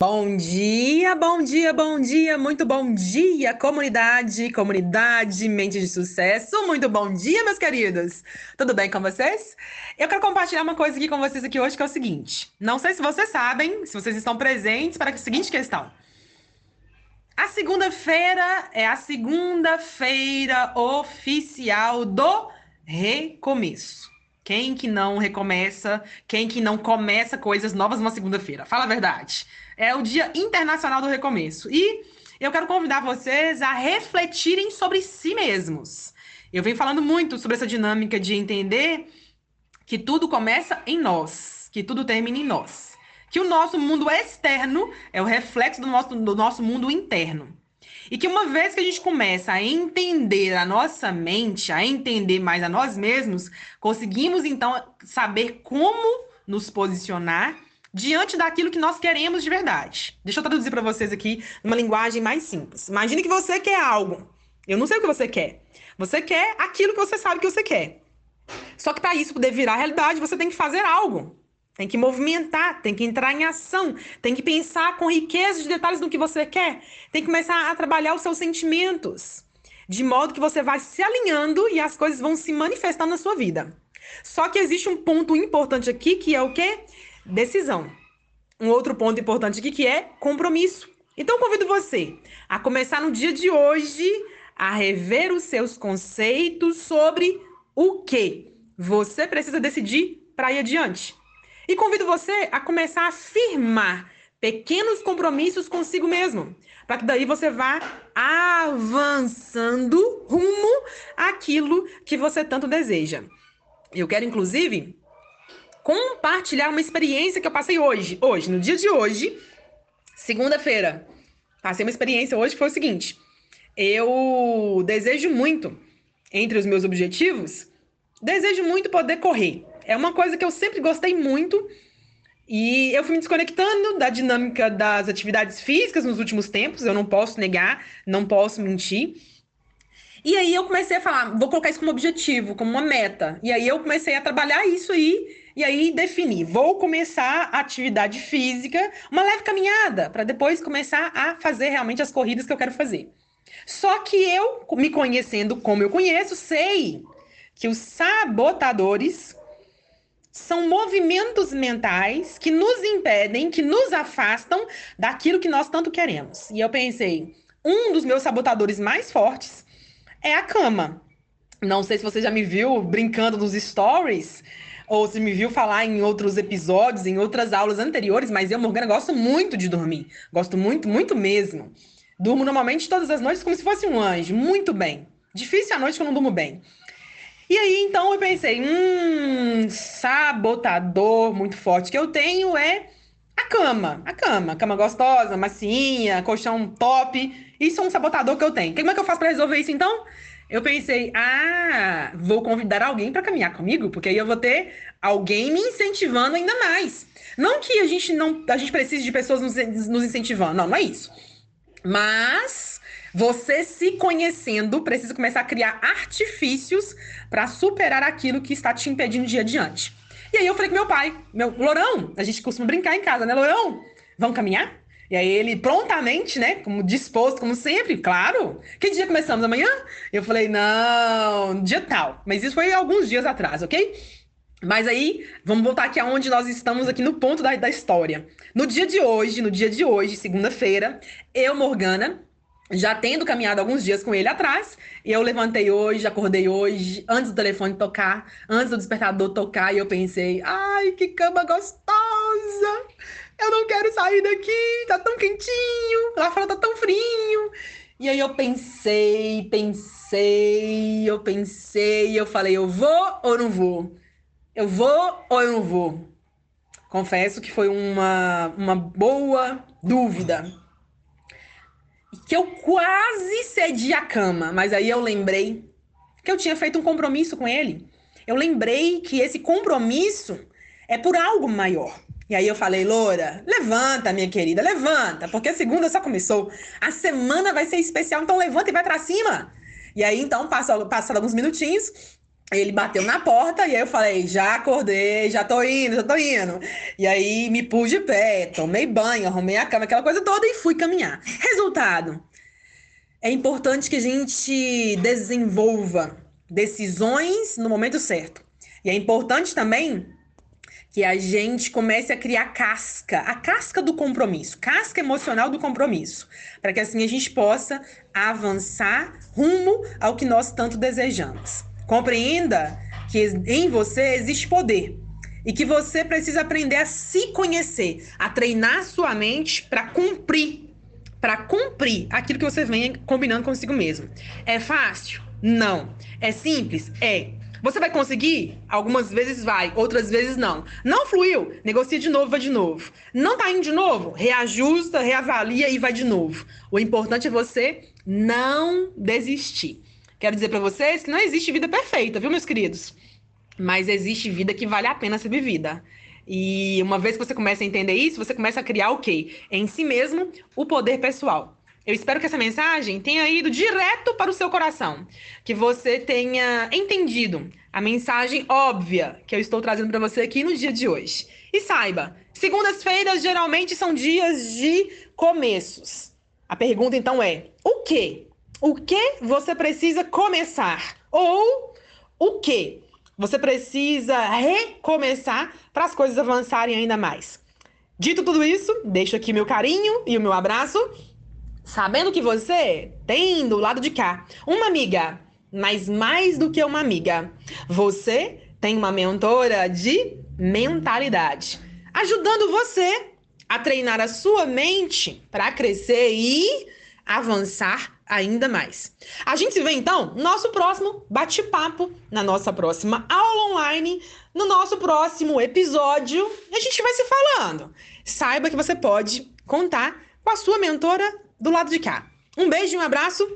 Bom dia, bom dia, bom dia, muito bom dia, comunidade, comunidade, mente de sucesso, muito bom dia, meus queridos. Tudo bem com vocês? Eu quero compartilhar uma coisa aqui com vocês aqui hoje que é o seguinte. Não sei se vocês sabem, se vocês estão presentes para a seguinte questão. A segunda-feira é a segunda-feira oficial do recomeço. Quem que não recomeça? Quem que não começa coisas novas numa segunda-feira? Fala a verdade é o Dia Internacional do Recomeço. E eu quero convidar vocês a refletirem sobre si mesmos. Eu venho falando muito sobre essa dinâmica de entender que tudo começa em nós, que tudo termina em nós. Que o nosso mundo externo é o reflexo do nosso, do nosso mundo interno. E que uma vez que a gente começa a entender a nossa mente, a entender mais a nós mesmos, conseguimos então saber como nos posicionar diante daquilo que nós queremos de verdade. Deixa eu traduzir para vocês aqui numa linguagem mais simples. Imagine que você quer algo. Eu não sei o que você quer. Você quer aquilo que você sabe que você quer. Só que para isso poder virar realidade, você tem que fazer algo. Tem que movimentar, tem que entrar em ação, tem que pensar com riqueza de detalhes no que você quer, tem que começar a trabalhar os seus sentimentos, de modo que você vai se alinhando e as coisas vão se manifestando na sua vida. Só que existe um ponto importante aqui que é o quê? decisão. Um outro ponto importante aqui que é compromisso. Então convido você a começar no dia de hoje a rever os seus conceitos sobre o que você precisa decidir para ir adiante. E convido você a começar a firmar pequenos compromissos consigo mesmo, para que daí você vá avançando rumo àquilo que você tanto deseja. Eu quero inclusive compartilhar uma experiência que eu passei hoje. Hoje, no dia de hoje, segunda-feira. Passei uma experiência hoje que foi o seguinte: eu desejo muito, entre os meus objetivos, desejo muito poder correr. É uma coisa que eu sempre gostei muito. E eu fui me desconectando da dinâmica das atividades físicas nos últimos tempos, eu não posso negar, não posso mentir. E aí eu comecei a falar, vou colocar isso como objetivo, como uma meta. E aí eu comecei a trabalhar isso aí e aí definir, vou começar a atividade física, uma leve caminhada, para depois começar a fazer realmente as corridas que eu quero fazer. Só que eu, me conhecendo como eu conheço, sei que os sabotadores são movimentos mentais que nos impedem, que nos afastam daquilo que nós tanto queremos. E eu pensei, um dos meus sabotadores mais fortes é a cama. Não sei se você já me viu brincando nos stories, ou se me viu falar em outros episódios, em outras aulas anteriores, mas eu, Morgana, gosto muito de dormir. Gosto muito, muito mesmo. Durmo normalmente todas as noites como se fosse um anjo, muito bem. Difícil a noite que eu não durmo bem. E aí, então, eu pensei, hum, sabotador muito forte que eu tenho é a cama. A cama. Cama gostosa, massinha, colchão top. Isso é um sabotador que eu tenho. Como é que eu faço para resolver isso, então? eu pensei, ah, vou convidar alguém para caminhar comigo, porque aí eu vou ter alguém me incentivando ainda mais. Não que a gente não, a gente precise de pessoas nos, nos incentivando, não, não é isso. Mas você se conhecendo precisa começar a criar artifícios para superar aquilo que está te impedindo de ir adiante. E aí eu falei com meu pai, meu Lourão, a gente costuma brincar em casa, né, Lourão? Vamos caminhar? E aí ele prontamente, né, como disposto, como sempre, claro. Que dia começamos? Amanhã? Eu falei, não, dia tal. Mas isso foi alguns dias atrás, ok? Mas aí, vamos voltar aqui aonde nós estamos aqui no ponto da, da história. No dia de hoje, no dia de hoje, segunda-feira, eu, Morgana, já tendo caminhado alguns dias com ele atrás, eu levantei hoje, acordei hoje, antes do telefone tocar, antes do despertador tocar, e eu pensei, ai, que cama gostosa! eu não quero sair daqui, tá tão quentinho, lá fora tá tão frio. E aí eu pensei, pensei, eu pensei, eu falei, eu vou ou não vou? Eu vou ou eu não vou? Confesso que foi uma, uma boa dúvida. Que eu quase cedi a cama, mas aí eu lembrei que eu tinha feito um compromisso com ele. Eu lembrei que esse compromisso é por algo maior. E aí eu falei, Loura, levanta, minha querida, levanta, porque a segunda só começou. A semana vai ser especial, então levanta e vai para cima. E aí, então, passaram alguns minutinhos, Ele bateu na porta e aí eu falei: já acordei, já tô indo, já tô indo. E aí me pus de pé, tomei banho, arrumei a cama, aquela coisa toda e fui caminhar. Resultado: é importante que a gente desenvolva decisões no momento certo. E é importante também que a gente comece a criar casca, a casca do compromisso, casca emocional do compromisso, para que assim a gente possa avançar rumo ao que nós tanto desejamos. Compreenda que em você existe poder e que você precisa aprender a se conhecer, a treinar sua mente para cumprir, para cumprir aquilo que você vem combinando consigo mesmo. É fácil? Não. É simples? É. Você vai conseguir? Algumas vezes vai, outras vezes não. Não fluiu? Negocia de novo, vai de novo. Não tá indo de novo? Reajusta, reavalia e vai de novo. O importante é você não desistir. Quero dizer para vocês que não existe vida perfeita, viu, meus queridos? Mas existe vida que vale a pena ser vivida. E uma vez que você começa a entender isso, você começa a criar o quê? Em si mesmo, o poder pessoal. Eu espero que essa mensagem tenha ido direto para o seu coração, que você tenha entendido a mensagem óbvia que eu estou trazendo para você aqui no dia de hoje. E saiba, segundas-feiras geralmente são dias de começos. A pergunta então é: o que o que você precisa começar ou o que você precisa recomeçar para as coisas avançarem ainda mais. Dito tudo isso, deixo aqui meu carinho e o meu abraço, sabendo que você tem do lado de cá uma amiga, mas mais do que uma amiga, você tem uma mentora de mentalidade, ajudando você a treinar a sua mente para crescer e avançar ainda mais. A gente se vê então no nosso próximo bate-papo, na nossa próxima aula online, no nosso próximo episódio. A gente vai se falando. Saiba que você pode contar com a sua mentora do lado de cá. Um beijo e um abraço